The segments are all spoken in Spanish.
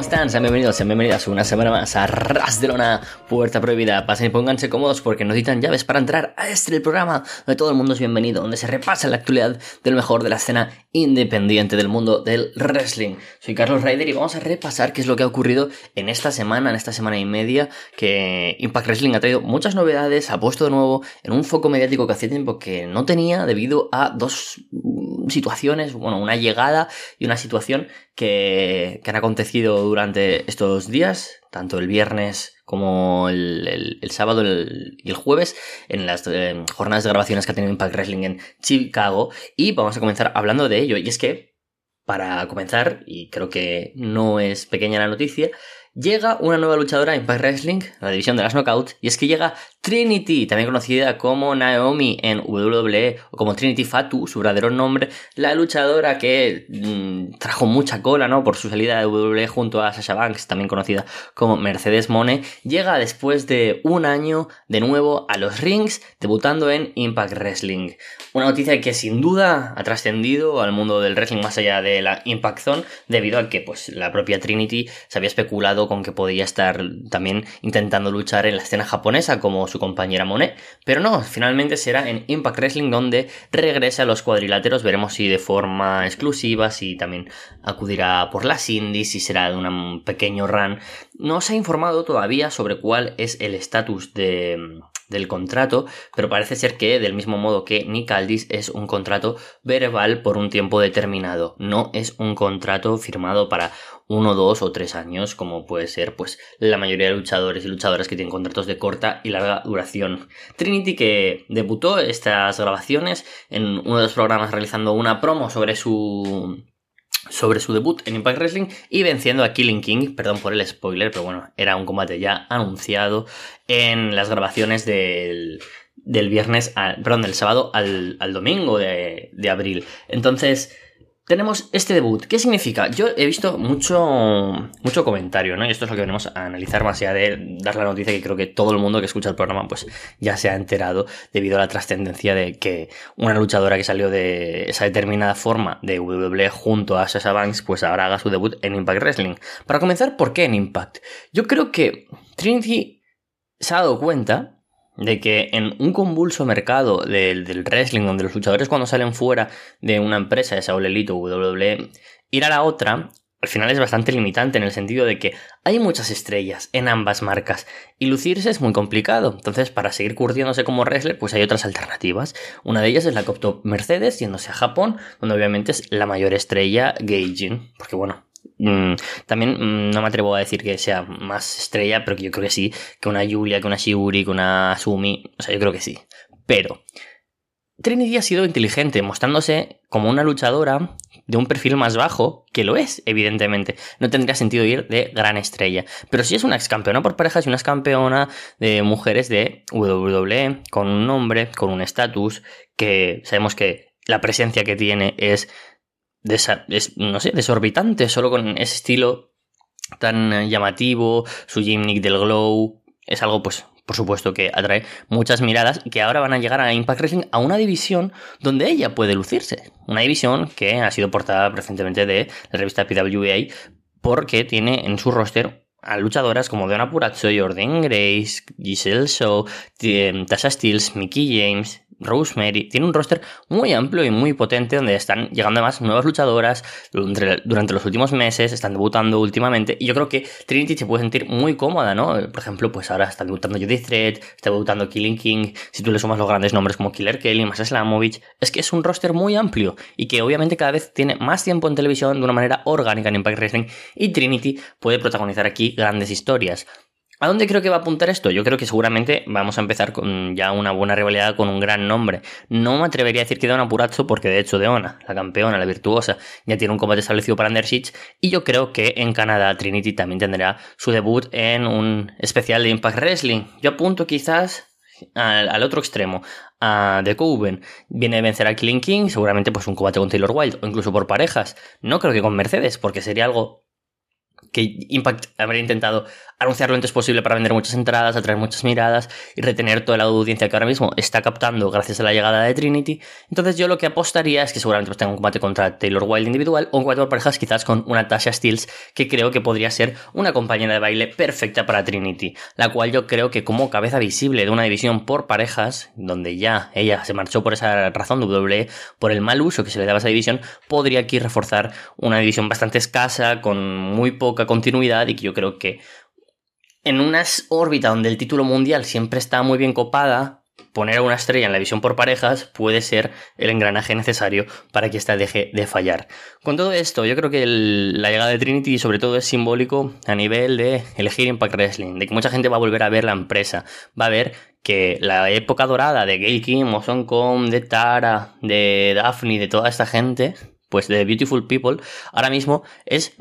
¿cómo están? Sean bienvenidos, sean bienvenidas una semana más a Ras de Lona, Puerta Prohibida. Pasen y pónganse cómodos porque necesitan llaves para entrar a este el programa donde todo el mundo es bienvenido, donde se repasa la actualidad del mejor de la escena independiente del mundo del wrestling. Soy Carlos Ryder y vamos a repasar qué es lo que ha ocurrido en esta semana, en esta semana y media, que Impact Wrestling ha traído muchas novedades, ha puesto de nuevo en un foco mediático que hacía tiempo que no tenía debido a dos situaciones, bueno, una llegada y una situación que, han acontecido durante estos días, tanto el viernes como el, sábado y el jueves, en las eh, jornadas de grabaciones que ha tenido Impact Wrestling en Chicago. Y vamos a comenzar hablando de ello. Y es que, para comenzar, y creo que no es pequeña la noticia, llega una nueva luchadora en Impact Wrestling, la división de las Knockouts, y es que llega Trinity, también conocida como Naomi en WWE, o como Trinity Fatu, su verdadero nombre, la luchadora que mm, trajo mucha cola, ¿no? Por su salida de WWE junto a Sasha Banks, también conocida como Mercedes Mone, llega después de un año de nuevo a los rings, debutando en Impact Wrestling. Una noticia que sin duda ha trascendido al mundo del wrestling más allá de la Impact Zone, debido a que pues, la propia Trinity se había especulado con que podía estar también intentando luchar en la escena japonesa como su compañera Monet, pero no, finalmente será en Impact Wrestling donde regrese a los cuadriláteros, veremos si de forma exclusiva, si también acudirá por las indies, si será de un pequeño run. No se ha informado todavía sobre cuál es el estatus de del contrato, pero parece ser que del mismo modo que Nick Aldis es un contrato verbal por un tiempo determinado, no es un contrato firmado para uno, dos o tres años, como puede ser pues la mayoría de luchadores y luchadoras que tienen contratos de corta y larga duración. Trinity que debutó estas grabaciones en uno de los programas realizando una promo sobre su sobre su debut en Impact Wrestling y venciendo a Killing King, perdón por el spoiler, pero bueno, era un combate ya anunciado en las grabaciones del, del viernes, perdón, del sábado al, al domingo de, de abril. Entonces, tenemos este debut. ¿Qué significa? Yo he visto mucho, mucho comentario, ¿no? Y esto es lo que venimos a analizar más allá de dar la noticia que creo que todo el mundo que escucha el programa pues ya se ha enterado debido a la trascendencia de que una luchadora que salió de esa determinada forma de WWE junto a Sasha Banks pues ahora haga su debut en Impact Wrestling. Para comenzar, ¿por qué en Impact? Yo creo que Trinity se ha dado cuenta de que en un convulso mercado del, wrestling, donde los luchadores cuando salen fuera de una empresa, esa Elite o WWE, ir a la otra, al final es bastante limitante en el sentido de que hay muchas estrellas en ambas marcas y lucirse es muy complicado. Entonces, para seguir curtiéndose como wrestler, pues hay otras alternativas. Una de ellas es la que optó Mercedes, yéndose a Japón, donde obviamente es la mayor estrella Gaijin, porque bueno, Mm, también mm, no me atrevo a decir que sea más estrella, pero que yo creo que sí, que una Julia, que una Shiuri, que una Sumi, o sea, yo creo que sí. Pero Trinity ha sido inteligente, mostrándose como una luchadora de un perfil más bajo, que lo es, evidentemente. No tendría sentido ir de gran estrella. Pero si es una ex campeona por parejas y una ex campeona de mujeres de WWE, con un nombre, con un estatus, que sabemos que la presencia que tiene es es, no sé, desorbitante, solo con ese estilo tan llamativo, su gimmick del glow, es algo pues por supuesto que atrae muchas miradas que ahora van a llegar a Impact Wrestling a una división donde ella puede lucirse. Una división que ha sido portada recientemente de la revista PWA porque tiene en su roster a luchadoras como Donna Purazzo, Jordan Grace, Giselle Shaw, Tasha Steels, Mickey James, Rosemary, tiene un roster muy amplio y muy potente donde están llegando además nuevas luchadoras durante los últimos meses, están debutando últimamente y yo creo que Trinity se puede sentir muy cómoda, ¿no? Por ejemplo, pues ahora está debutando Judith Thread, está debutando Killing King, si tú le sumas los grandes nombres como Killer Kelly, Masa Slamovich, es que es un roster muy amplio y que obviamente cada vez tiene más tiempo en televisión de una manera orgánica en Impact Wrestling y Trinity puede protagonizar aquí grandes historias. ¿A dónde creo que va a apuntar esto? Yo creo que seguramente vamos a empezar con ya una buena rivalidad con un gran nombre. No me atrevería a decir que Deona Purazzo, porque de hecho Deona, la campeona, la virtuosa, ya tiene un combate establecido para Underships. Y yo creo que en Canadá Trinity también tendrá su debut en un especial de Impact Wrestling. Yo apunto quizás al, otro extremo, a The Coven. Viene a vencer a Killing King, seguramente pues un combate con Taylor Wilde, o incluso por parejas. No creo que con Mercedes, porque sería algo que Impact habría intentado anunciar lo antes posible para vender muchas entradas, atraer muchas miradas y retener toda la audiencia que ahora mismo está captando gracias a la llegada de Trinity. Entonces yo lo que apostaría es que seguramente tenga un combate contra Taylor Wilde individual o un combate por parejas quizás con una Tasha Steels que creo que podría ser una compañera de baile perfecta para Trinity, la cual yo creo que como cabeza visible de una división por parejas, donde ya ella se marchó por esa razón WWE, por el mal uso que se le daba a esa división, podría aquí reforzar una división bastante escasa, con muy poca continuidad y que yo creo que en una órbita donde el título mundial siempre está muy bien copada, poner a una estrella en la visión por parejas puede ser el engranaje necesario para que ésta deje de fallar. Con todo esto, yo creo que la llegada de Trinity sobre todo es simbólico a nivel de elegir Impact Wrestling, de que mucha gente va a volver a ver la empresa, va a ver que la época dorada de Gail Kim, Kong, de Tara, de Daphne, de toda esta gente, pues de Beautiful People, ahora mismo es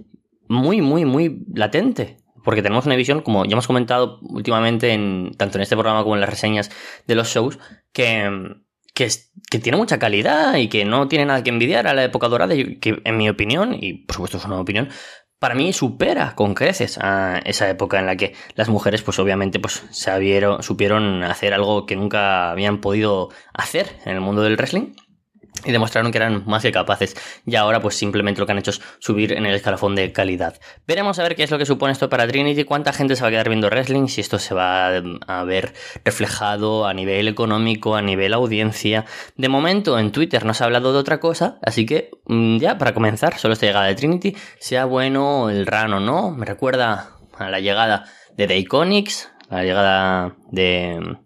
muy, muy, muy latente porque tenemos una visión, como ya hemos comentado últimamente, en, tanto en este programa como en las reseñas de los shows, que, que, tiene mucha calidad y que no tiene nada que envidiar a la época dorada, que en mi opinión, y por supuesto es una opinión, para mí supera con creces a esa época en la que las mujeres, pues obviamente, pues supieron hacer algo que nunca habían podido hacer en el mundo del wrestling y demostraron que eran más que capaces y ahora pues simplemente lo que han hecho es subir en el escalafón de calidad. Veremos a ver qué es lo que supone esto para Trinity, cuánta gente se va a quedar viendo wrestling, si esto se va a ver reflejado a nivel económico, a nivel audiencia. De momento en Twitter no se ha hablado de otra cosa, así que mm, ya para comenzar, solo esta llegada de Trinity, sea bueno el run o no, me recuerda a la llegada de The Iconics, a la llegada de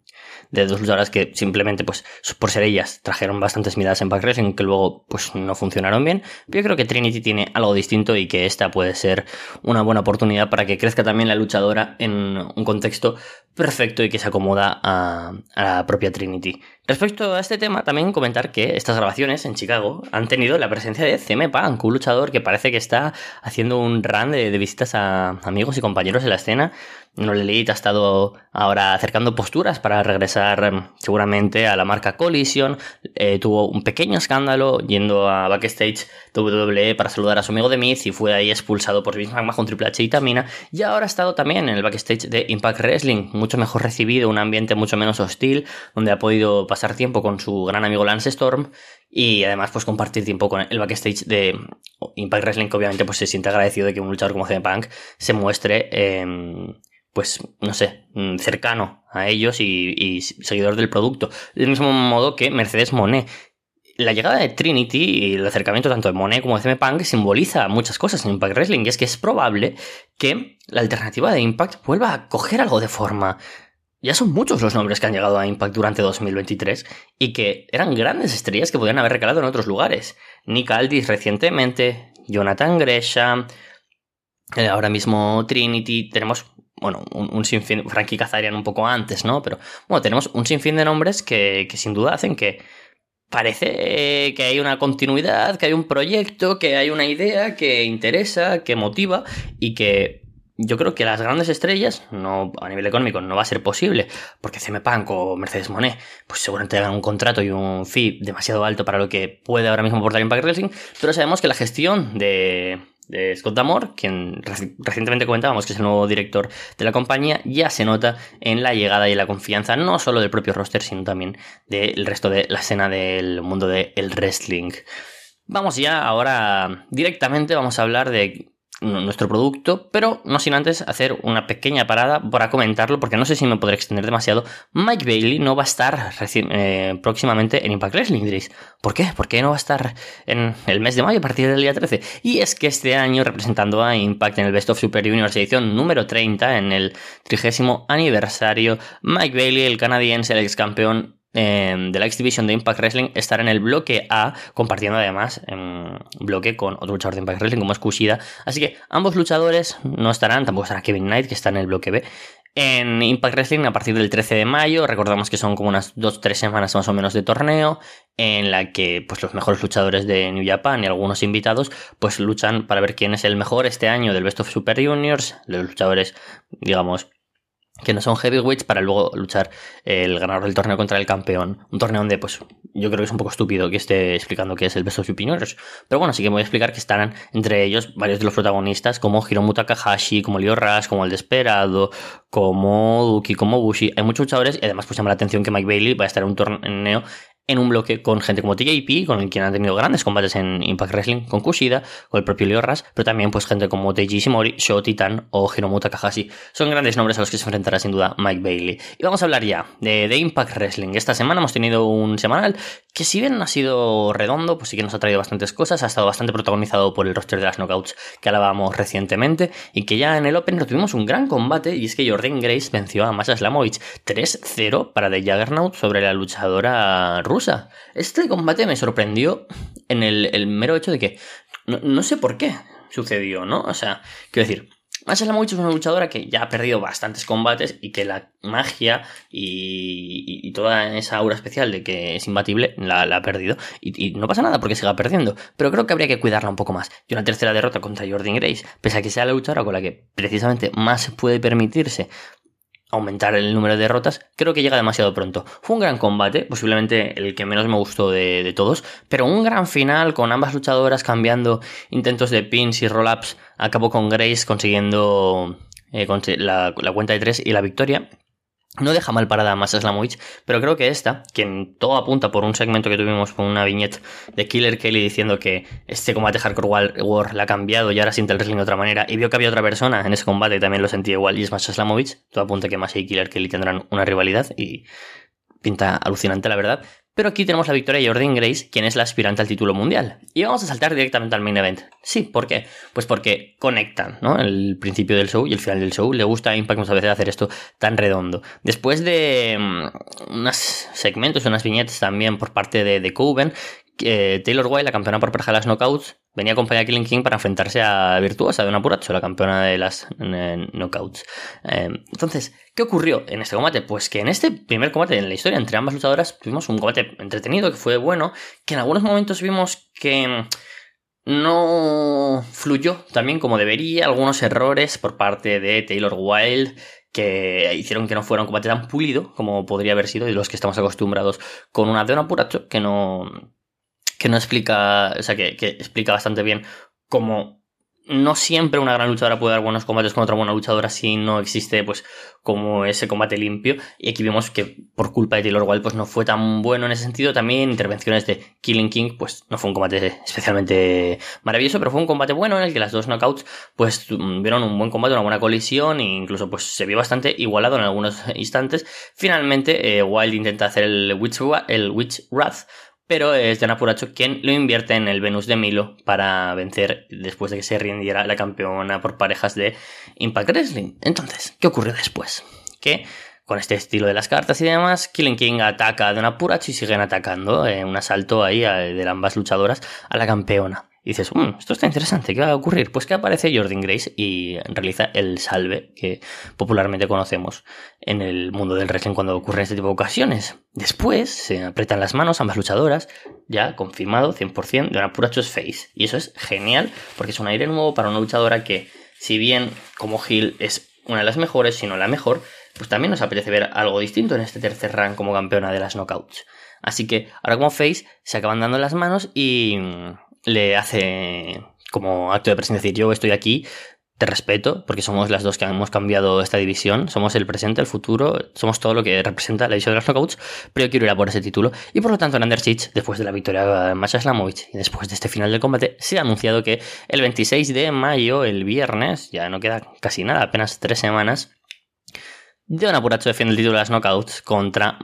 de dos luchadoras que simplemente, pues, por ser ellas, trajeron bastantes miradas en Pack Wrestling que luego, pues, no funcionaron bien. Pero yo creo que Trinity tiene algo distinto y que esta puede ser una buena oportunidad para que crezca también la luchadora en un contexto perfecto y que se acomoda a, la propia Trinity. Respecto a este tema, también comentar que estas grabaciones en Chicago han tenido la presencia de CM Punk, un luchador que parece que está haciendo un run de, de visitas a amigos y compañeros en la escena no Elite ha estado ahora acercando posturas para regresar em, seguramente a la marca Collision. Eh, tuvo un pequeño escándalo yendo a backstage WWE para saludar a su amigo de Miz y fue ahí expulsado por Vince McMahon, Triple H y Tamina. Y ahora ha estado también en el backstage de Impact Wrestling, mucho mejor recibido, un ambiente mucho menos hostil, donde ha podido pasar tiempo con su gran amigo Lance Storm y además pues compartir tiempo con el backstage de Impact Wrestling, que obviamente pues se siente agradecido de que un luchador como CM Punk se muestre pues, no sé, mm, cercano a ellos y, seguidor del producto. Del mismo modo que Mercedes Monet. La llegada de Trinity y el acercamiento tanto de Monet como de CM Punk simboliza muchas cosas en Impact Wrestling y es que es probable que la alternativa de Impact vuelva a coger algo de forma. Ya son muchos los nombres que han llegado a Impact durante 2023 y que eran grandes estrellas que podían haber recalado en otros lugares. Nick Aldis recientemente, Jonathan Gresham, eh, ahora mismo Trinity, tenemos bueno, un, sinfín, Frankie Kazarian un poco antes, ¿no? Pero bueno, tenemos un sinfín de nombres que, sin duda hacen que parece que hay una continuidad, que hay un proyecto, que hay una idea que interesa, que motiva y que yo creo que las grandes estrellas, no a nivel económico, no va a ser posible, porque CM Punk o Mercedes Monet, pues seguramente hagan un contrato y un fee demasiado alto para lo que puede ahora mismo aportar Impact Wrestling, pero sabemos que la gestión de, Scott Damore, quien recientemente comentábamos que es el nuevo director de la compañía, ya se nota en la llegada y la confianza no solo del propio roster, sino también del resto de la escena del mundo del wrestling. Vamos ya ahora directamente, vamos a hablar de nuestro producto, pero no sin antes hacer una pequeña parada para comentarlo, porque no sé si me podré extender demasiado. Mike Bailey no va a estar eh, próximamente en Impact Wrestling, diréis. ¿Por qué? ¿Por qué no va a estar en el mes de mayo a partir del día 13? Y es que este año, representando a Impact en el Best of Super Juniors edición número 30, en el trigésimo aniversario, Mike Bailey, el canadiense, el ex campeón Em, de la X Division de Impact Wrestling estar en el bloque A, compartiendo además en bloque con otro luchador de Impact Wrestling como es Kushida. Así que ambos luchadores no estarán, tampoco estará Kevin Knight, que está en el bloque B. En Impact Wrestling a partir del 13 de mayo, recordamos que son como unas 2-3 semanas más o menos de torneo, en la que pues, los mejores luchadores de New Japan y algunos invitados pues luchan para ver quién es el mejor este año del Best of Super Juniors, los luchadores, digamos, que no son heavyweights para luego luchar el ganador del torneo contra el campeón. Un torneo donde, pues, yo creo que es un poco estúpido que esté explicando qué es el Best of Juniors. Pero bueno, sí que voy a explicar que estarán entre ellos varios de los protagonistas, como Hiromu Takahashi, como Leo Rush, como El Desperado, como Duki, como Bushi. Hay muchos luchadores y además pues llama la atención que Mike Bailey va a estar en un torneo en un bloque con gente como TJP, con quien han tenido grandes combates en Impact Wrestling, con Kushida, con el propio Leo Ras, pero también pues gente como Teiji Shimori, Sho Titan o Hiromu Takahashi. Son grandes nombres a los que se enfrentará sin duda Mike Bailey. Y vamos a hablar ya de, de Impact Wrestling. Esta semana hemos tenido un semanal que si bien no ha sido redondo, pues sí que nos ha traído bastantes cosas, ha estado bastante protagonizado por el roster de las knockouts que hablábamos recientemente y que ya en el Open tuvimos un gran combate y es que Jordan Grace venció a Masha Slamovich 3-0 para The Juggernaut sobre la luchadora rusa. Este combate me sorprendió en el, mero hecho de que no, sé por qué sucedió, ¿no? O sea, quiero decir, Masha Slamovich es una luchadora que ya ha perdido bastantes combates y que la magia y, toda esa aura especial de que es imbatible la, ha perdido. Y, no pasa nada porque siga perdiendo. Pero creo que habría que cuidarla un poco más. Y una tercera derrota contra Jordan Grace, pese a que sea la luchadora con la que precisamente más puede permitirse aumentar el número de derrotas, creo que llega demasiado pronto. Fue un gran combate, posiblemente el que menos me gustó de, todos, pero un gran final con ambas luchadoras cambiando intentos de pins y roll-ups. Acabó con Grace consiguiendo eh, la, cuenta de tres y la victoria. No deja mal parada a Masa Slamovich, pero creo que esta, quien todo apunta por un segmento que tuvimos con una viñeta de Killer Kelly diciendo que este combate Hardcore War, la ha cambiado y ahora siente el wrestling de otra manera, y vio que había otra persona en ese combate y también lo sentía igual, y es Masa Slamovich, todo apunta que Masa y Killer Kelly tendrán una rivalidad y pinta alucinante la verdad, pero aquí tenemos la victoria de Jordan Grace, quien es la aspirante al título mundial. Y vamos a saltar directamente al main event. Sí, ¿por qué? Pues porque conectan, ¿no? El principio del show y el final del show. Le gusta a Impact muchas veces hacer esto tan redondo. Después de mm, unos segmentos, unas viñetas también por parte de, de Coven, Taylor Wilde, la campeona por pareja de las knockouts, venía acompañada de Killing King para enfrentarse a Virtuosa de una Puracho, la campeona de las eh, knockouts. Eh, entonces, ¿qué ocurrió en este combate? Pues que en este primer combate en la historia entre ambas luchadoras tuvimos un combate entretenido que fue bueno, que en algunos momentos vimos que no fluyó también como debería, algunos errores por parte de Taylor Wilde que hicieron que no fuera un combate tan pulido como podría haber sido y los que estamos acostumbrados con una de una Puracho que no que no explica, o sea, que, explica bastante bien cómo no siempre una gran luchadora puede dar buenos combates con otra buena luchadora si no existe pues como ese combate limpio. Y aquí vemos que por culpa de Taylor Wilde pues no fue tan bueno en ese sentido. También intervenciones de Killing King pues no fue un combate especialmente maravilloso pero fue un combate bueno en el que las dos knockouts pues vieron un buen combate una buena colisión e incluso pues se vio bastante igualado en algunos instantes. Finalmente eh, Wilde intenta hacer el Witch, el Witch Wrath pero es Diana Puracho quien lo invierte en el Venus de Milo para vencer después de que se rindiera la campeona por parejas de Impact Wrestling. Entonces, ¿qué ocurrió después? Que con este estilo de las cartas y demás, Killing King ataca a Donna Puracho y siguen atacando, en un asalto ahí de ambas luchadoras a la campeona. Y dices, mm, esto está interesante, ¿qué va a ocurrir? Pues que aparece Jordan Grace y realiza el salve que popularmente conocemos en el mundo del wrestling cuando ocurre este tipo de ocasiones. Después se apretan las manos ambas luchadoras, ya confirmado 100% de una pura face. Y eso es genial porque es un aire nuevo para una luchadora que, si bien como Hill es una de las mejores, si no la mejor, pues también nos apetece ver algo distinto en este tercer rank como campeona de las knockouts. Así que ahora como face se acaban dando las manos y le hace como acto de presencia decir yo estoy aquí, te respeto, porque somos las dos que hemos cambiado esta división, somos el presente, el futuro, somos todo lo que representa la división de los knockouts, pero yo quiero ir a por ese título. Y por lo tanto, en Under después de la victoria de Masha Slamovich y después de este final del combate, se ha anunciado que el 26 de mayo, el viernes, ya no queda casi nada, apenas tres semanas, Dion Apuracho defiende el título de las knockouts contra,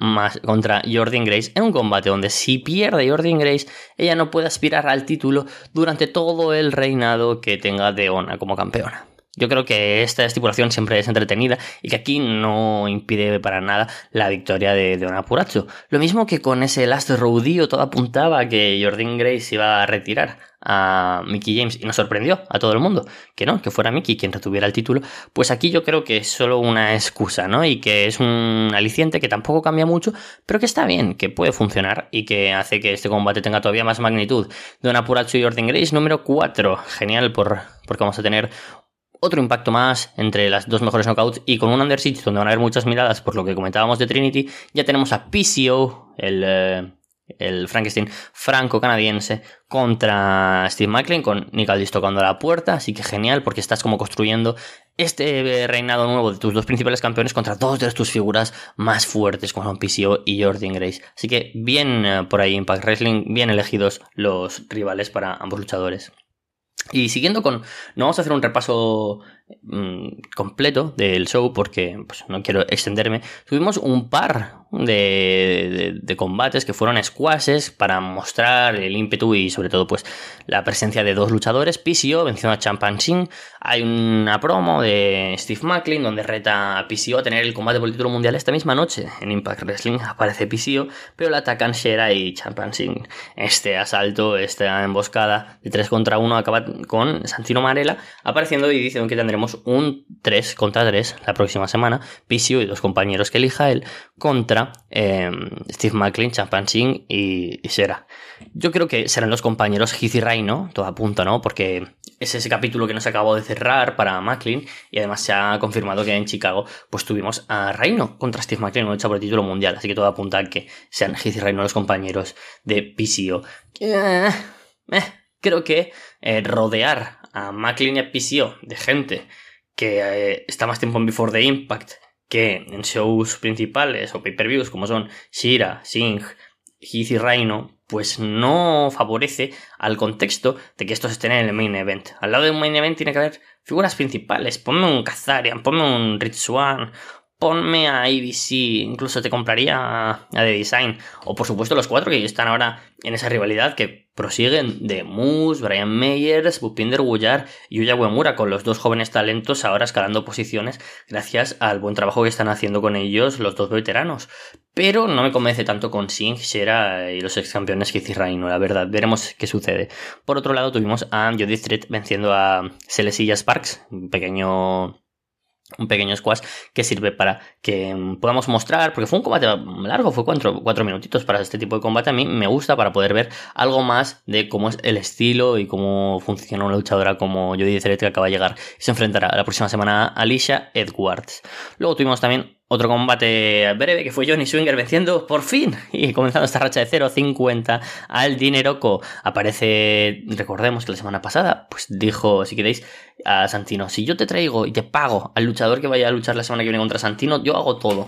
contra Jordan Grace en un combate donde si pierde Jordan Grace, ella no puede aspirar al título durante todo el reinado que tenga Deona como campeona. Yo creo que esta estipulación siempre es entretenida y que aquí no impide para nada la victoria de, Deona Apuracho. Lo mismo que con ese Last Rodeo todo apuntaba que Jordan Grace iba a retirar a Mickey James y nos sorprendió a todo el mundo que no, que fuera Mickey quien retuviera el título, pues aquí yo creo que es solo una excusa, ¿no? Y que es un aliciente que tampoco cambia mucho, pero que está bien, que puede funcionar y que hace que este combate tenga todavía más magnitud. Don Apuracho y Jordan Grace número 4, genial por, porque vamos a tener otro impacto más entre las dos mejores knockouts y con un Under Siege donde van a haber muchas miradas por lo que comentábamos de Trinity, ya tenemos a PCO, el, eh, el Frankenstein franco-canadiense, contra Steve Macklin, con Nick Aldis tocando la puerta, así que genial porque estás como construyendo este reinado nuevo de tus dos principales campeones contra dos de tus figuras más fuertes como son PCO y Jordan Grace. Así que bien eh, por ahí Impact Wrestling, bien elegidos los rivales para ambos luchadores. Y siguiendo con, no vamos a hacer un repaso completo del show porque pues, no quiero extenderme. Tuvimos un par de, combates que fueron squashes para mostrar el ímpetu y sobre todo pues la presencia de dos luchadores. PCO venciendo a Champagne. Hay una promo de Steve Macklin donde reta a PCO a tener el combate por el título mundial esta misma noche. En Impact Wrestling aparece PCO, pero la atacan Shera y Champagne. Este asalto, esta emboscada de 3 contra 1 acaba con Santino Marella apareciendo y diciendo que tendremos un 3 contra 3 la próxima semana. PCO y dos compañeros que elija él contra Em, Steve McLean, Champagne y, y Sera. Yo creo que serán los compañeros Heath y Rhino, todo apunta, ¿no? Porque es ese capítulo que nos acabó de cerrar para McLean y además se ha confirmado que en Chicago pues tuvimos a Rhino contra Steve McLean en lucha por el título mundial, así que todo apunta a que sean Heath y Rhino los compañeros de PCO. Eh, eh, creo que eh, rodear a a PCO de gente que está más tiempo en Before the Impact que en shows principales o pay-per-views como son Shira, Singh, Heath y Rhino, pues no favorece al contexto de que estos estén en el main event. Al lado de un main event tiene que haber figuras principales. Ponme un Kazarian, ponme un Rich ponme a ABC, incluso te compraría a, The Design. O por supuesto los cuatro que están ahora en esa rivalidad que prosiguen de Moose, Brian Meyers, Bupinder Gullar y Yuya Uemura, con los dos jóvenes talentos ahora escalando posiciones gracias al buen trabajo que están haciendo con ellos los dos veteranos. Pero no me convence tanto con Singh, Shera y los ex campeones que Raino, la verdad. Veremos qué sucede. Por otro lado, tuvimos a Jody Street venciendo a Celesilla Sparks, un pequeño un pequeño squash que sirve para que podamos mostrar, porque fue un combate largo, fue cuatro, cuatro, minutitos para este tipo de combate, a mí me gusta para poder ver algo más de cómo es el estilo y cómo funciona una luchadora como Jodie Ceret que acaba de llegar y se enfrentará la próxima semana a Alicia Edwards. Luego tuvimos también otro combate breve que fue Johnny Swinger venciendo por fin y comenzando esta racha de 0.50 al Dineroco. Aparece, recordemos que la semana pasada, pues dijo, si queréis, a Santino, si yo te traigo y te pago al luchador que vaya a luchar la semana que viene contra Santino, yo hago todo.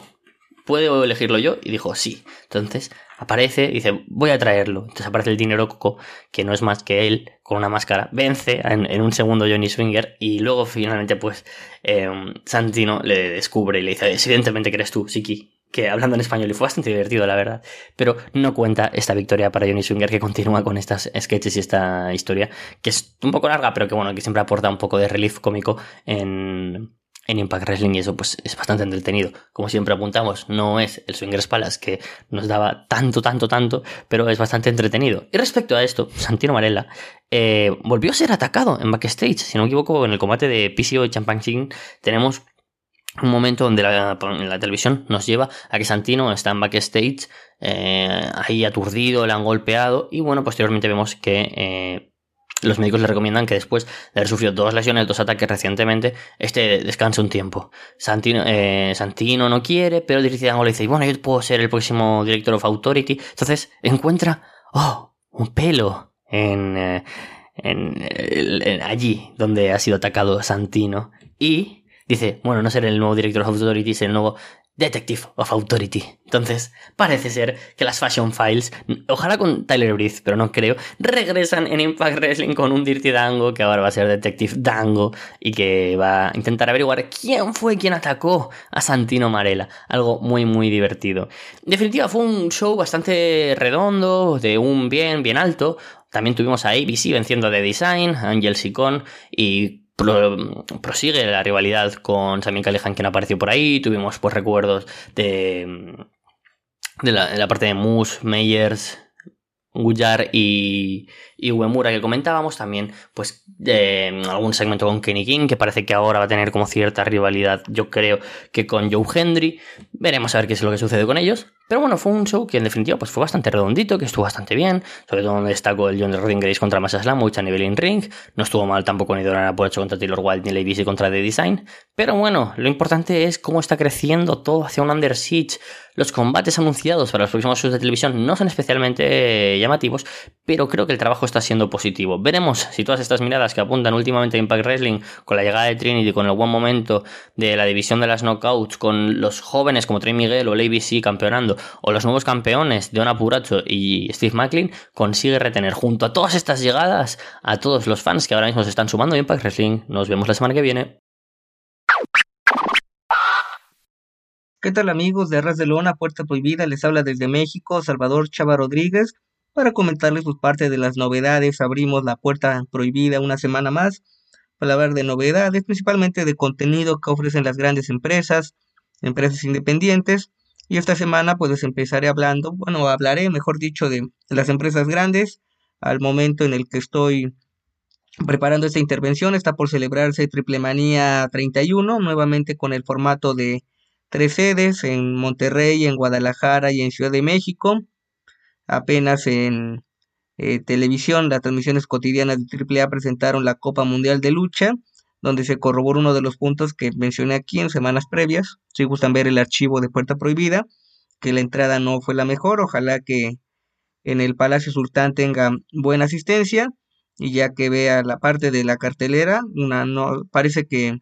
¿Puedo elegirlo yo? Y dijo, sí. Entonces aparece dice, voy a traerlo. Entonces aparece el dinero Coco, que no es más que él, con una máscara. Vence en, un segundo Johnny Swinger y luego finalmente pues em, Santino le descubre y le dice, evidentemente que eres tú, Siki. Que hablando en español y fue bastante divertido, la verdad. Pero no cuenta esta victoria para Johnny Swinger que continúa con estas sketches y esta historia, que es un poco larga, pero que bueno, que siempre aporta un poco de relief cómico en, en Impact Wrestling y eso pues es bastante entretenido. Como siempre apuntamos, no es el Swingers Palace que nos daba tanto, tanto, tanto, pero es bastante entretenido. Y respecto a esto, Santino Marella eh, volvió a ser atacado en backstage. Si no me equivoco, en el combate de PCO y Champagne tenemos un momento donde la, televisión nos lleva a que Santino está en backstage, eh, ahí aturdido, le han golpeado y bueno, posteriormente vemos que... Eh, los médicos le recomiendan que después de haber sufrido dos lesiones, dos ataques recientemente, este descanse un tiempo. Santino, eh, Santino no quiere, pero Dirty Dango le dice, bueno, yo puedo ser el próximo Director of Authority. Entonces encuentra, oh, un pelo en, eh, en, allí donde ha sido atacado Santino. Y dice, bueno, no ser el nuevo Director of Authority, es el nuevo Detective of Authority. Entonces, parece ser que las Fashion Files, ojalá con Tyler Breeze, pero no creo, regresan en Impact Wrestling con un Dirty Dango, que ahora va a ser Detective Dango, y que va a intentar averiguar quién fue quien atacó a Santino Marella. Algo muy, muy divertido. En definitiva, fue un show bastante redondo, de un bien, bien alto. También tuvimos a ABC venciendo a The Design, Angel Sicon y prosigue la rivalidad con Sammy Callihan, quien apareció por ahí. Tuvimos pues recuerdos de, la, parte de Moose, Meyers, Gullar y, y Uemura que comentábamos. También, pues, algún segmento con Kenny King, que parece que ahora va a tener como cierta rivalidad, yo creo que con Joe Hendry. Veremos a ver qué es lo que sucede con ellos. Pero bueno, fue un show que en definitiva pues fue bastante redondito, que estuvo bastante bien, sobre todo donde destacó el John Rodin Grace contra Massa Slamovich a nivel in-ring, no estuvo mal tampoco ni Dorana Pocho contra Taylor Wilde ni Lady contra The Design, pero bueno, lo importante es cómo está creciendo todo hacia un Under Siege, los combates anunciados para los próximos shows de televisión no son especialmente llamativos, pero creo que el trabajo está siendo positivo. Veremos si todas estas miradas que apuntan últimamente a Impact Wrestling con la llegada de Trinity, con el buen momento de la división de las knockouts, con los jóvenes como Trey Miguel o el ABC campeonando, o los nuevos campeones de Ona Puracho y Steve Macklin, consigue retener junto a todas estas llegadas a todos los fans que ahora mismo se están sumando a Impact Wrestling. Nos vemos la semana que viene. ¿Qué tal amigos de Arras de Lona, Puerta Prohibida? Les habla desde México Salvador Chava Rodríguez para comentarles pues, parte de las novedades. Abrimos la Puerta Prohibida una semana más para hablar de novedades, principalmente de contenido que ofrecen las grandes empresas, empresas independientes. Y esta semana pues empezaré hablando, bueno, hablaré mejor dicho de las empresas grandes al momento en el que estoy preparando esta intervención. Está por celebrarse Triple Manía 31, nuevamente con el formato de tres sedes en Monterrey, en Guadalajara y en Ciudad de México. Apenas en eh, televisión, las transmisiones cotidianas de AAA presentaron la Copa Mundial de Lucha, donde se corroboró uno de los puntos que mencioné aquí en semanas previas. Si gustan ver el archivo de Puerta Prohibida, que la entrada no fue la mejor, ojalá que en el Palacio Sultán tenga buena asistencia y ya que vea la parte de la cartelera, una no parece que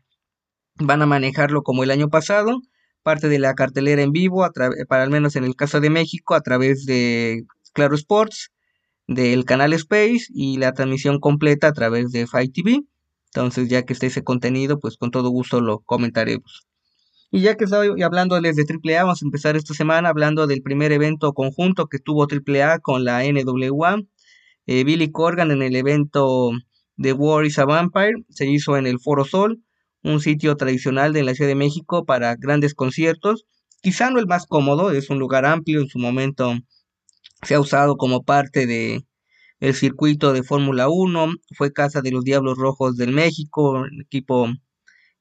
van a manejarlo como el año pasado, parte de la cartelera en vivo, para al menos en el caso de México, a través de Claro Sports, del canal Space y la transmisión completa a través de Fight TV. Entonces, ya que esté ese contenido, pues con todo gusto lo comentaremos. Y ya que estoy hablándoles de AAA, vamos a empezar esta semana hablando del primer evento conjunto que tuvo AAA con la NWA. Eh, Billy Corgan en el evento de War is a Vampire se hizo en el Foro Sol un sitio tradicional de la Ciudad de México para grandes conciertos. Quizá no el más cómodo, es un lugar amplio, en su momento se ha usado como parte de el circuito de Fórmula 1, fue casa de los Diablos Rojos del México, equipo,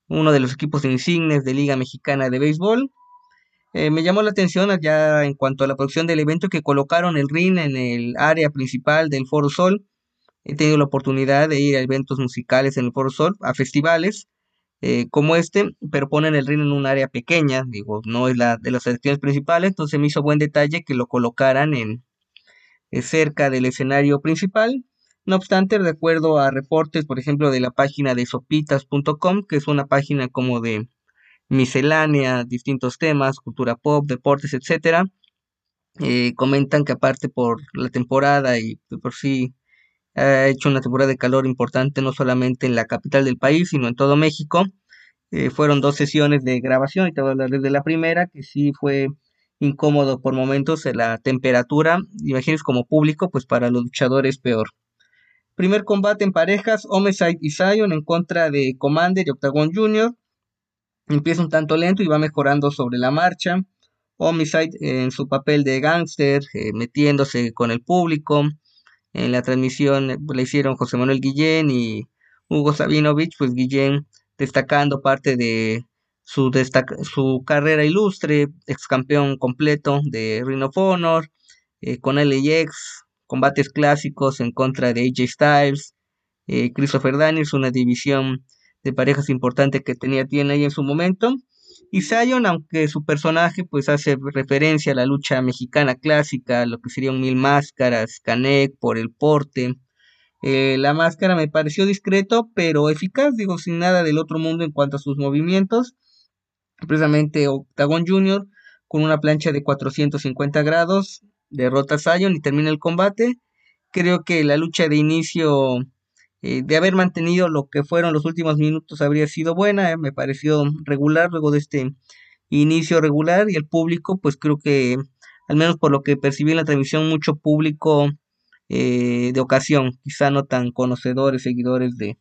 uno de los equipos insignes de Liga Mexicana de Béisbol. Eh, me llamó la atención ya en cuanto a la producción del evento que colocaron el ring en el área principal del Foro Sol. He tenido la oportunidad de ir a eventos musicales en el Foro Sol, a festivales, eh, como este, pero ponen el ring en un área pequeña, digo, no es la de las secciones principales, entonces me hizo buen detalle que lo colocaran en cerca del escenario principal. No obstante, de acuerdo a reportes, por ejemplo, de la página de sopitas.com, que es una página como de miscelánea, distintos temas, cultura pop, deportes, etcétera, eh, comentan que aparte por la temporada y por sí ha hecho una temporada de calor importante no solamente en la capital del país, sino en todo México. Eh, fueron dos sesiones de grabación, y te voy a hablar de la primera, que sí fue incómodo por momentos la temperatura, imagínense como público, pues para los luchadores peor. Primer combate en parejas, Homicide y Zion en contra de Commander y Octagon Jr. Empieza un tanto lento y va mejorando sobre la marcha. Homicide en su papel de gángster, eh, metiéndose con el público, en la transmisión eh, la hicieron José Manuel Guillén y Hugo Sabinovich, pues Guillén destacando parte de su, su carrera ilustre, ex campeón completo de Ring of Honor, eh, con LAX, combates clásicos en contra de AJ Styles, eh, Christopher Daniels, una división de parejas importante que tenía tiene ahí en su momento. Y Zion, aunque su personaje pues hace referencia a la lucha mexicana clásica, lo que sería un mil máscaras, Canek por el porte, eh, la máscara me pareció discreto, pero eficaz, digo, sin nada del otro mundo en cuanto a sus movimientos. Precisamente Octagon Jr. con una plancha de 450 grados derrota a Zion y termina el combate. Creo que la lucha de inicio eh, de haber mantenido lo que fueron los últimos minutos habría sido buena, eh, me pareció regular luego de este inicio regular y el público, pues creo que, al menos por lo que percibí en la transmisión, mucho público eh, de ocasión, quizá no tan conocedores, seguidores de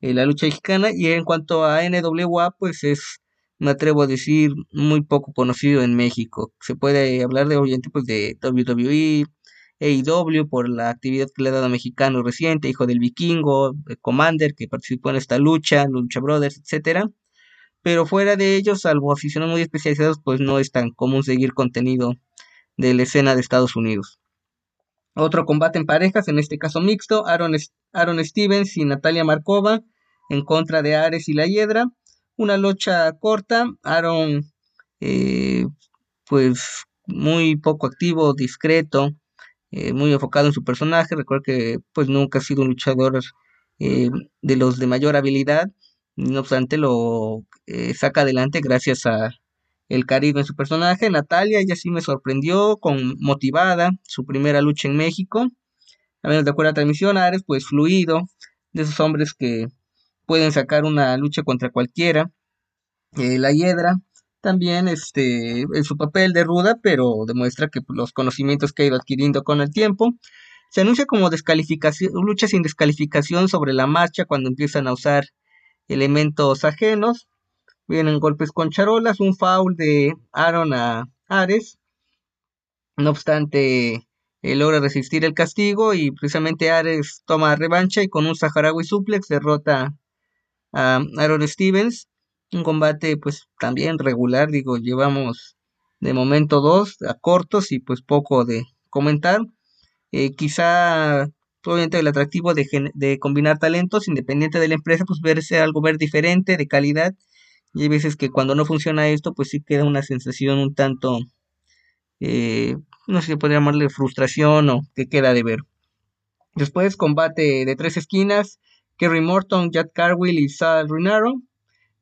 la lucha mexicana. Y en cuanto a NWA, pues es, me atrevo a decir, muy poco conocido en México. Se puede hablar de oyente pues de WWE, AEW por la actividad que le ha dado a Mexicano reciente, Hijo del Vikingo, Commander, que participó en esta lucha, Lucha Brothers, etcétera. Pero fuera de ellos, salvo aficionados muy especializados, pues no es tan común seguir contenido de la escena de Estados Unidos. Otro combate en parejas, en este caso mixto, Aaron, Aaron Stevens y Natalia Markova en contra de Ares y la Hiedra. Una lucha corta, Aaron eh, pues muy poco activo, discreto, eh, muy enfocado en su personaje. Recuerda que pues nunca ha sido un luchador eh, de los de mayor habilidad, no obstante lo saca adelante gracias a el carisma en su personaje. Natalia, ella sí me sorprendió, con motivada, su primera lucha en México. A menos de acuerdo a la transmisión, Ares, pues fluido, de esos hombres que pueden sacar una lucha contra cualquiera. Eh, la Hiedra también este, en su papel de ruda, pero demuestra que los conocimientos que ha ido adquiriendo con el tiempo. Se anuncia como descalificación, lucha sin descalificación sobre la marcha cuando empiezan a usar elementos ajenos. Vienen golpes con charolas, un foul de Aaron a Ares. No obstante, logra resistir el castigo y precisamente Ares toma revancha y con un saharaui suplex derrota a Aaron Stevens. Un combate pues también regular, digo, llevamos de momento dos a cortos y pues poco de comentar. Eh, quizá obviamente el atractivo de, de, combinar talentos independiente de la empresa, pues verse algo ver diferente, de calidad. Y hay veces que cuando no funciona esto, pues sí queda una sensación un tanto, eh, no sé podría llamarle frustración o que queda de ver. Después combate de tres esquinas, Kerry Morton, Jack Carwill y Sal Renaro.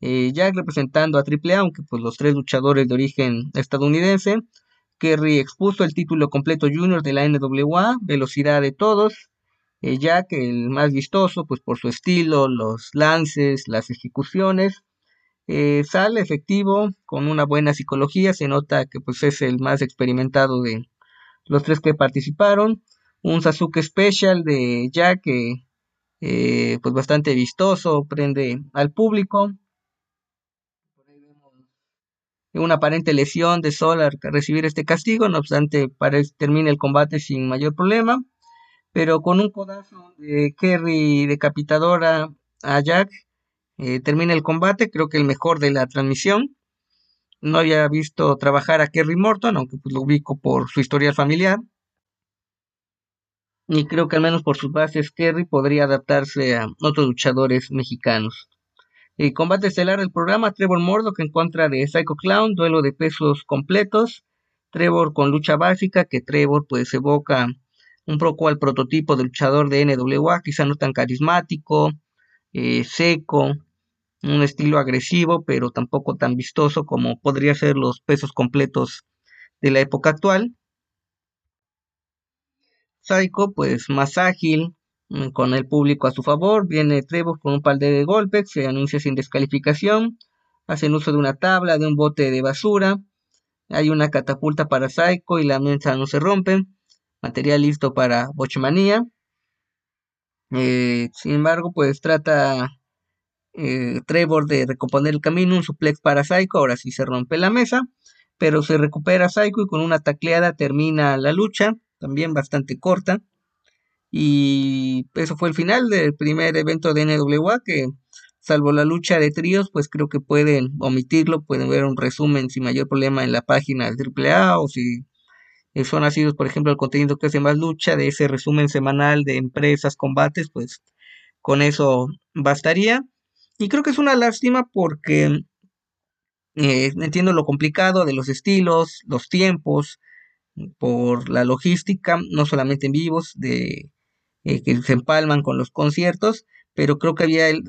Eh, Jack representando a AAA, aunque pues los tres luchadores de origen estadounidense. Kerry expuso el título completo junior de la NWA, velocidad de todos. Eh, Jack, el más vistoso, pues por su estilo, los lances, las ejecuciones. Eh, Sal, efectivo, con una buena psicología, se nota que pues es el más experimentado de los tres que participaron. Un Sasuke Special de Jack, eh, pues bastante vistoso, prende al público. Una aparente lesión de Sol al recibir este castigo, no obstante, termina el combate sin mayor problema. Pero con un codazo de Kerry decapitadora a Jack, eh, termina el combate, creo que el mejor de la transmisión. No había visto trabajar a Kerry Morton, aunque pues, lo ubico por su historial familiar y creo que al menos por sus bases Kerry podría adaptarse a otros luchadores mexicanos. El combate estelar del programa, Trevor Murdoch en contra de Psycho Clown, duelo de pesos completos. Trevor con lucha básica, que Trevor pues evoca un poco al prototipo de luchador de NWA, quizá no tan carismático, eh, seco, un estilo agresivo, pero tampoco tan vistoso como podría ser los pesos completos de la época actual. Psycho, pues más ágil, mm, con el público a su favor. Viene Trevor con un par de golpes, se anuncia sin descalificación. Hacen uso de una tabla, de un bote de basura. Hay una catapulta para Psycho y la mesa no se rompe. Material listo para Bochmanía. Eh, sin embargo, pues trata eh, Trevor de recomponer el camino, un suplex para Psycho. Ahora sí se rompe la mesa, pero se recupera Psycho y con una tacleada termina la lucha también bastante corta. Y eso fue el final del primer evento de NWA que salvo la lucha de tríos, pues creo que pueden omitirlo, pueden ver un resumen sin mayor problema en la página del AAA o si son nacidos, por ejemplo, el contenido que hace más lucha, de ese resumen semanal de empresas, combates, pues con eso bastaría. Y creo que es una lástima porque eh, entiendo lo complicado de los estilos, los tiempos, por la logística, no solamente en vivos, de eh, que se empalman con los conciertos, pero creo que había eh,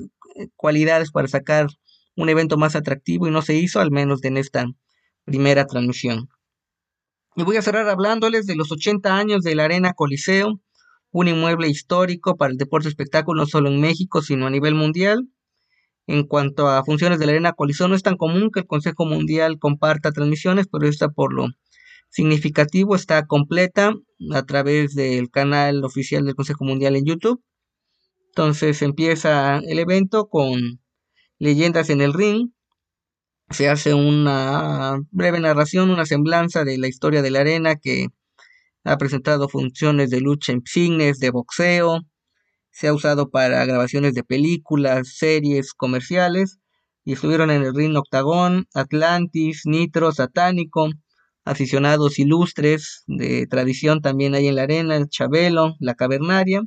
cualidades para sacar un evento más atractivo y no se hizo, al menos en esta primera transmisión. Y voy a cerrar hablándoles de los 80 años de la Arena Coliseo, un inmueble histórico para el deporte espectáculo no solo en México, sino a nivel mundial. En cuanto a funciones de la Arena Coliseo, no es tan común que el Consejo Mundial comparta transmisiones, pero está por lo significativo está completa a través del canal oficial del Consejo Mundial en YouTube. Entonces empieza el evento con leyendas en el ring. Se hace una breve narración, una semblanza de la historia de la arena que ha presentado funciones de lucha en cines, de boxeo. Se ha usado para grabaciones de películas, series, comerciales. Y estuvieron en el ring Octagón, Atlantis, Nitro, Satánico, aficionados ilustres de tradición también hay en la arena, el Chabelo, la Cavernaria,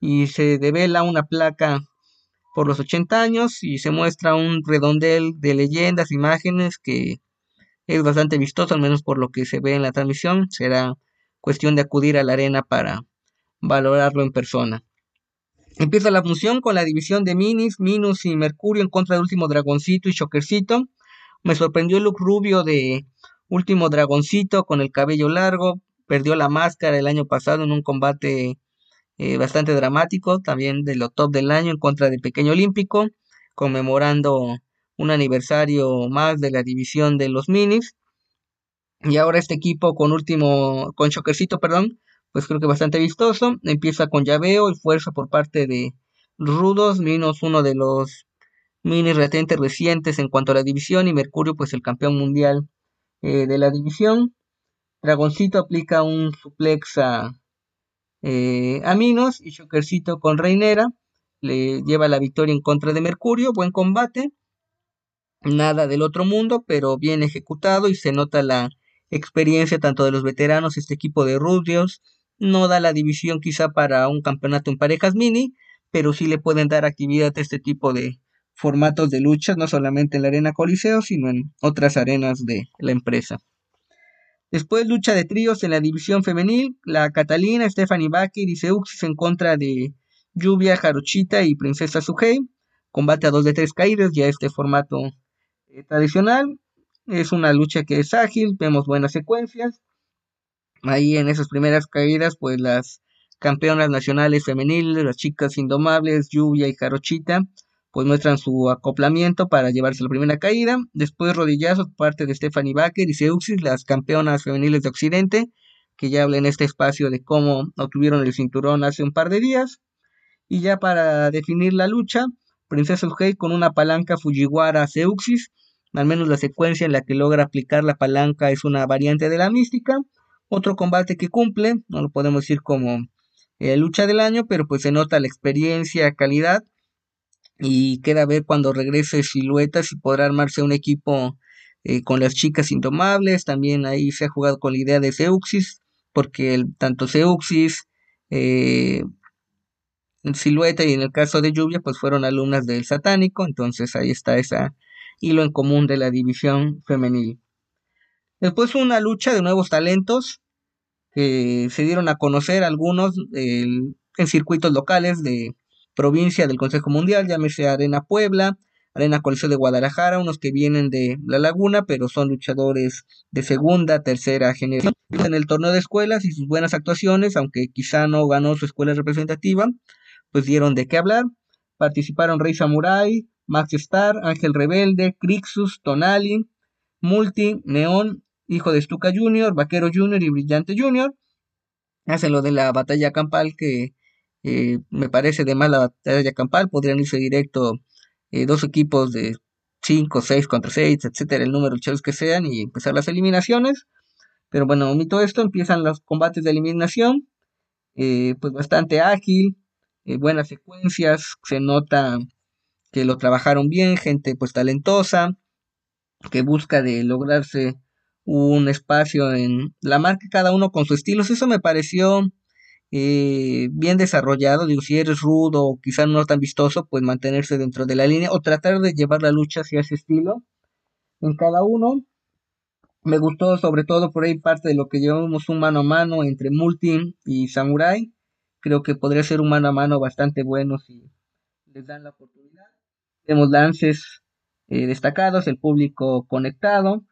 y se devela una placa por los 80 años y se muestra un redondel de leyendas, imágenes que es bastante vistoso, al menos por lo que se ve en la transmisión. Será cuestión de acudir a la arena para valorarlo en persona. Empieza la función con la división de Minis, Minus y Mercurio en contra de Último Dragoncito y Shockercito. Me sorprendió el look rubio de Último Dragoncito con el cabello largo. Perdió la máscara el año pasado en un combate eh, bastante dramático, también de lo top del año en contra de Pequeño Olímpico, conmemorando un aniversario más de la división de los minis. Y ahora este equipo con último, con Shockercito, perdón, pues creo que bastante vistoso. Empieza con llaveo y fuerza por parte de Rudos, menos uno de los mini retentes recientes en cuanto a la división y Mercurio pues el campeón mundial eh, de la división. Dragoncito aplica un suplex a, eh, a Minos y Shockercito con Reinera le lleva la victoria en contra de Mercurio. Buen combate. Nada del otro mundo, pero bien ejecutado y se nota la experiencia tanto de los veteranos, este equipo de Rudios, no da la división quizá para un campeonato en parejas mini, pero sí le pueden dar actividad a este tipo de formatos de luchas, no solamente en la arena Coliseo, sino en otras arenas de la empresa. Después lucha de tríos en la división femenil, la Catalina, Stephanie Baker y Seuxis en contra de Lluvia, Jarochita y Princesa Suhei. Combate a dos de tres caídas, ya este formato eh, tradicional. Es una lucha que es ágil, vemos buenas secuencias. Ahí en esas primeras caídas, pues las campeonas nacionales femeniles, las chicas indomables, Lluvia y Jarochita, pues muestran su acoplamiento para llevarse la primera caída. Después rodillazos parte de Stephanie Baker y Seuxis, las campeonas femeniles de Occidente, que ya hablan en este espacio de cómo obtuvieron el cinturón hace un par de días. Y ya para definir la lucha, Princesa Uhei con una palanca Fujiwara Seuxis, al menos la secuencia en la que logra aplicar la palanca es una variante de la mística. Otro combate que cumple, no lo podemos decir como eh, lucha del año, pero pues se nota la experiencia, calidad y queda ver cuando regrese Silueta si podrá armarse un equipo eh, con las chicas indomables. También ahí se ha jugado con la idea de Seuxis, porque el, tanto Seuxis, eh, Silueta y en el caso de Lluvia, pues fueron alumnas del satánico. Entonces ahí está ese hilo en común de la división femenil. Después una lucha de nuevos talentos que se dieron a conocer algunos en circuitos locales de provincia del Consejo Mundial, llámese Arena Puebla, Arena Coliseo de Guadalajara, unos que vienen de La Laguna, pero son luchadores de segunda, tercera generación. En el torneo de escuelas y sus buenas actuaciones, aunque quizá no ganó su escuela representativa, pues dieron de qué hablar. Participaron Rey Samurai, Max Star, Ángel Rebelde, Crixus, Tonali, Multi, Neón, Hijo de Stuka Jr., Vaquero Jr. y Brillante Jr. Hacen lo de la batalla campal que eh, me parece de más la batalla campal, podrían irse directo eh, dos equipos de 5, 6 contra 6, etcétera, el número de luchadores que sean y empezar las eliminaciones. Pero bueno, omito esto, empiezan los combates de eliminación, eh, pues bastante ágil, buenas secuencias, se nota que lo trabajaron bien, gente pues talentosa, que busca de lograrse un espacio en la marca, cada uno con su estilo. Eso me pareció eh, bien desarrollado, digo, si eres rudo o quizás no tan vistoso, pues mantenerse dentro de la línea o tratar de llevar la lucha hacia ese estilo en cada uno. Me gustó sobre todo por ahí parte de lo que llevamos un mano a mano entre Multi y Samurai. Creo que podría ser un mano a mano bastante bueno si les dan la oportunidad. Tenemos lances eh, destacados, el público conectado.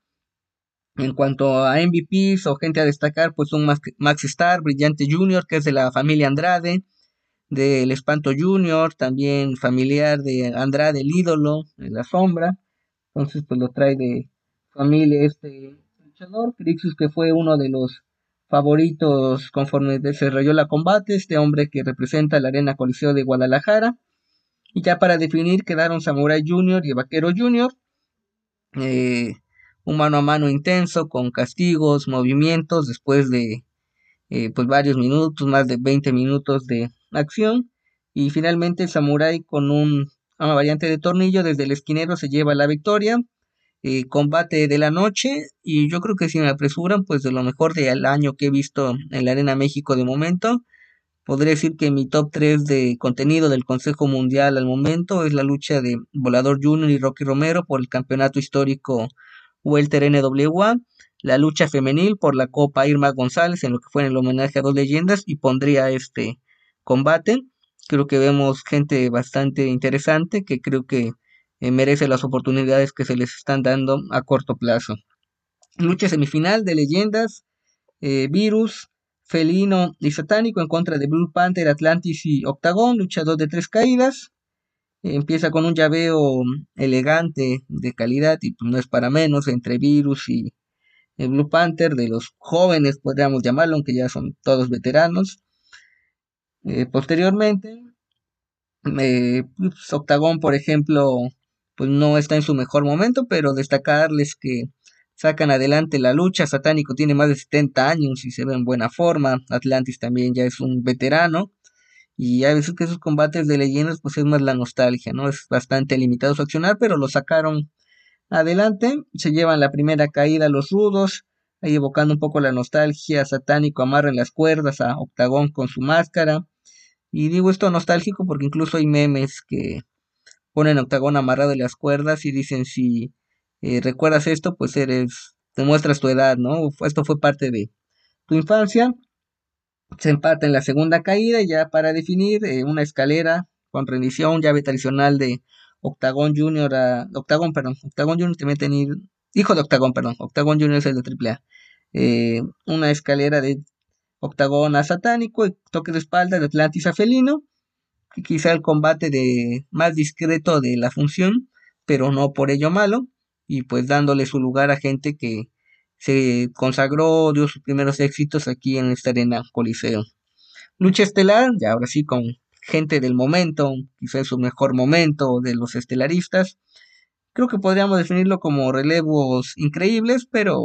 En cuanto a MVPs o gente a destacar, pues un Max Star, Brillante Junior, que es de la familia Andrade, del Espanto Junior, también familiar de Andrade, el ídolo, de la sombra. Entonces, pues lo trae de familia este luchador. Crixus, que fue uno de los favoritos conforme desarrolló la combate, este hombre que representa la Arena Coliseo de Guadalajara. Y ya para definir quedaron Samurai Junior y Vaquero Junior. Eh, un mano a mano intenso con castigos, movimientos después de eh, pues varios minutos, más de 20 minutos de acción. Y finalmente el Samurai con un, una variante de tornillo desde el esquinero se lleva la victoria. eh, combate de la noche y yo creo que si me apresuran, pues de lo mejor del año que he visto en la Arena México de momento. Podría decir que mi top 3 de contenido del Consejo Mundial al momento es la lucha de Volador Junior y Rocky Romero por el campeonato histórico Welter NWA, la lucha femenil por la Copa Irma González en lo que fue en el homenaje a dos leyendas y pondría este combate. Creo que vemos gente bastante interesante que creo que eh, merece las oportunidades que se les están dando a corto plazo. Lucha semifinal de leyendas, eh, Virus, Felino y Satánico en contra de Blue Panther, Atlantis y Octagon, lucha dos de tres caídas. Empieza con un llaveo elegante de calidad y pues, no es para menos entre Virus y el Blue Panther de los jóvenes, podríamos llamarlo, aunque ya son todos veteranos. Eh, posteriormente, eh, pues, Octagon, por ejemplo, pues no está en su mejor momento, pero destacarles que sacan adelante la lucha. Satánico tiene más de 70 años y se ve en buena forma. Atlantis también ya es un veterano. Y a veces que esos combates de leyendas, pues es más la nostalgia, ¿no? Es bastante limitado su accionar, pero lo sacaron adelante. Se llevan la primera caída los rudos, ahí evocando un poco la nostalgia. Satánico amarra en las cuerdas a Octagón con su máscara. Y digo esto nostálgico porque incluso hay memes que ponen Octagón amarrado en las cuerdas y dicen si eh, recuerdas esto, pues eres, demuestras tu edad, ¿no? Esto fue parte de tu infancia. Se empata en la segunda caída ya para definir eh, una escalera con rendición, llave tradicional de Octagón Junior a Octagón, perdón, Octagón Junior también tenía hijo de Octagón, perdón, Octagón Junior es el de AAA. Eh, una escalera de Octagón a Satánico, toque de espalda de Atlantis a Felino, quizá el combate de más discreto de la función, pero no por ello malo y pues dándole su lugar a gente que se consagró, dio sus primeros éxitos aquí en esta arena Coliseo. Lucha estelar, ya ahora sí con gente del momento, quizás su mejor momento de los estelaristas. Creo que podríamos definirlo como relevos increíbles, pero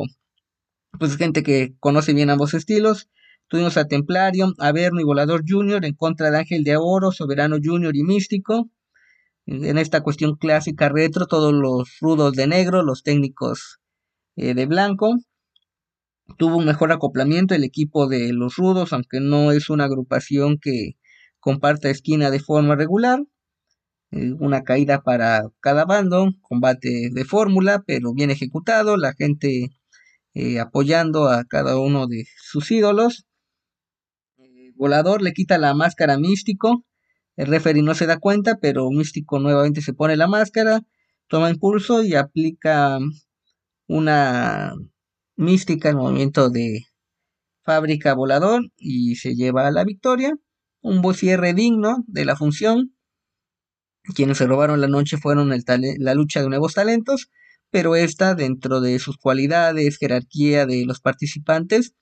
pues gente que conoce bien ambos estilos. Tuvimos a Templario, Averno y Volador Junior en contra de Ángel de Oro, Soberano Junior y Místico en esta cuestión clásica retro, todos los rudos de negro, los técnicos eh, de blanco. Tuvo un mejor acoplamiento el equipo de los rudos, aunque no es una agrupación que comparta esquina de forma regular. Eh, una caída para cada bando, combate de fórmula, pero bien ejecutado, la gente eh, apoyando a cada uno de sus ídolos. volador le quita la máscara místico, el referee no se da cuenta, pero Místico nuevamente se pone la máscara, toma impulso y aplica una mística en movimiento de fábrica volador y se lleva a la victoria. Un cierre digno de la función. Quienes se robaron la noche fueron el la lucha de nuevos talentos, pero esta, dentro de sus cualidades, jerarquía de los participantes,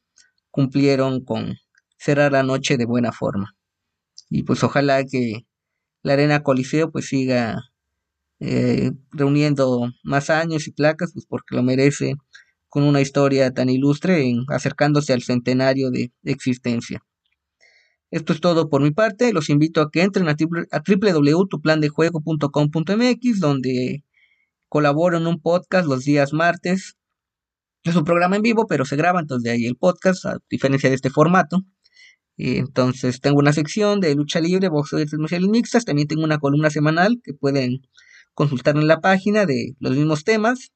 cumplieron con cerrar la noche de buena forma y pues ojalá que la Arena Coliseo pues siga eh, reuniendo más años y placas, pues porque lo merece con una historia tan ilustre en acercándose al centenario de existencia. Esto es todo por mi parte. Los invito a que entren a, a www.tuplandejuego.com.mx donde colaboro en un podcast los días martes. Es un programa en vivo, pero se graba, entonces de ahí el podcast, a diferencia de este formato. Entonces tengo una sección de lucha libre, boxeo y mixtas. También tengo una columna semanal que pueden consultar en la página de los mismos temas.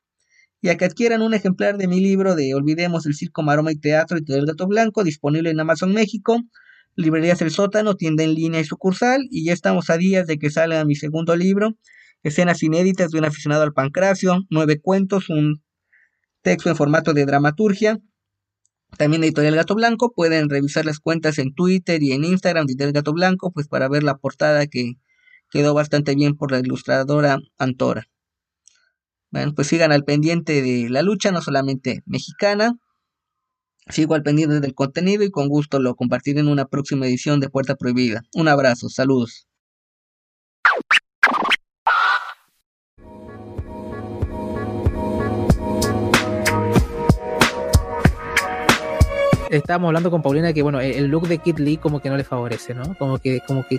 Y a que adquieran un ejemplar de mi libro de Olvidemos el Circo, Maroma y Teatro y Gato Blanco, disponible en Amazon México, Librerías El Sótano, tienda en línea y sucursal. Y ya estamos a días de que salga mi segundo libro, Escenas inéditas de un aficionado al pancracio, nueve cuentos, un texto en formato de dramaturgia también Editorial Gato Blanco, pueden revisar las cuentas en Twitter y en Instagram de Editorial Gato Blanco, pues para ver la portada que quedó bastante bien por la ilustradora Antora. Bueno, pues sigan al pendiente de la lucha, no solamente mexicana. Sigo al pendiente del contenido y con gusto lo compartiré en una próxima edición de Puerta Prohibida. Un abrazo, saludos. estábamos hablando con Paulina que bueno, el look de Kid Lee como que no le favorece, ¿no? Como que, como que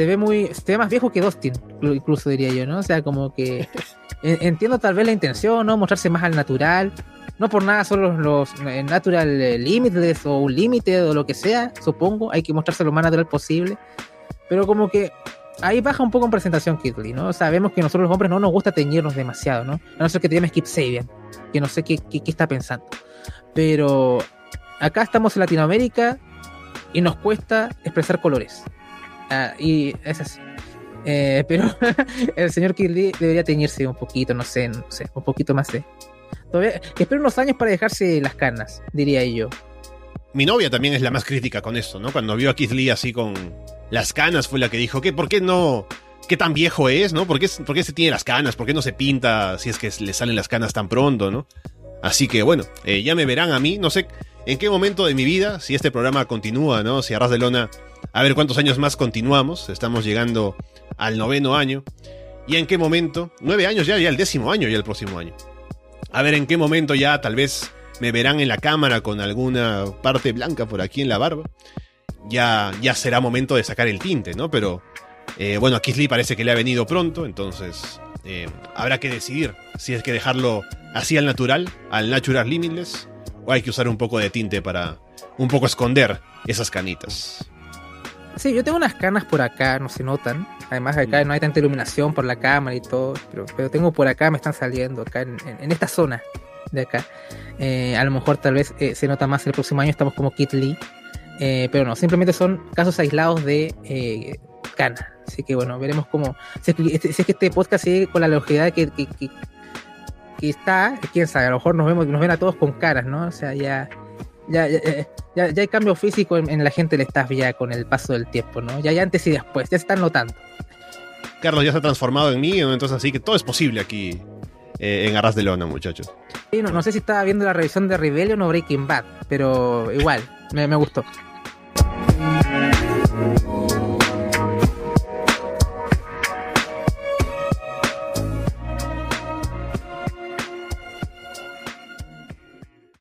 se ve muy, se ve más viejo que Dustin, incluso diría yo, ¿no? O sea, como que entiendo tal vez la intención, ¿no? Mostrarse más al natural. No por nada son los, los eh, natural eh, limitless o un límite o lo que sea, supongo. Hay que mostrarse lo más natural posible. Pero como que ahí baja un poco en presentación Kidley, ¿no? Sabemos que nosotros los hombres no nos gusta teñirnos demasiado, ¿no? A no ser que te llames Kip Sabian, que no sé qué, qué, qué está pensando. Pero acá estamos en Latinoamérica y nos cuesta expresar colores. Ah, y es así. Eh, pero el señor Kirby debería teñirse un poquito, no sé, no sé, un poquito más de. Todavía, espero unos años para dejarse las canas, diría yo. Mi novia también es la más crítica con esto, ¿no? Cuando vio a Keith Lee así con las canas fue la que dijo, ¿qué, ¿por qué no? ¿Qué tan viejo es, no? ¿Por qué, ¿Por se tiene las canas? ¿Por qué no se pinta si es que le salen las canas tan pronto, no? Así que bueno, eh, ya me verán a mí, no sé en qué momento de mi vida, si este programa continúa, ¿no? Si Arras de Lona, a ver cuántos años más continuamos, estamos llegando al noveno año. Y en qué momento, nueve años ya, ya el décimo año, ya el próximo año. A ver en qué momento ya tal vez me verán en la cámara con alguna parte blanca por aquí en la barba. Ya, ya será momento de sacar el tinte, ¿no? Pero eh, bueno, a parece que le ha venido pronto, entonces eh, habrá que decidir si es que dejarlo así al natural, al natural limitless, o hay que usar un poco de tinte para un poco esconder esas canitas. Sí, yo tengo unas canas por acá, no se notan. Además, acá mm. no hay tanta iluminación por la cámara y todo. Pero, pero tengo por acá, me están saliendo, acá en, esta zona de acá. Eh, a lo mejor tal vez eh, se nota más el próximo año, estamos como Kit Lee. Eh, pero no, simplemente son casos aislados de cana. Así que bueno, veremos cómo. Si es que este, este podcast sigue con la longevidad que, que, que, está, quién sabe, a lo mejor nos vemos, nos ven a todos con caras, ¿no? O sea, ya ya, ya, ya, hay cambio físico en, la gente del staff ya con el paso del tiempo, ¿no? Ya, ya antes y después, ya se están notando. Carlos ya se ha transformado en mí, entonces así que todo es posible aquí eh, en Arras de Lona, muchachos. Sí, no, sé si estaba viendo la revisión de Rebellion o Breaking Bad, pero igual, me, me gustó.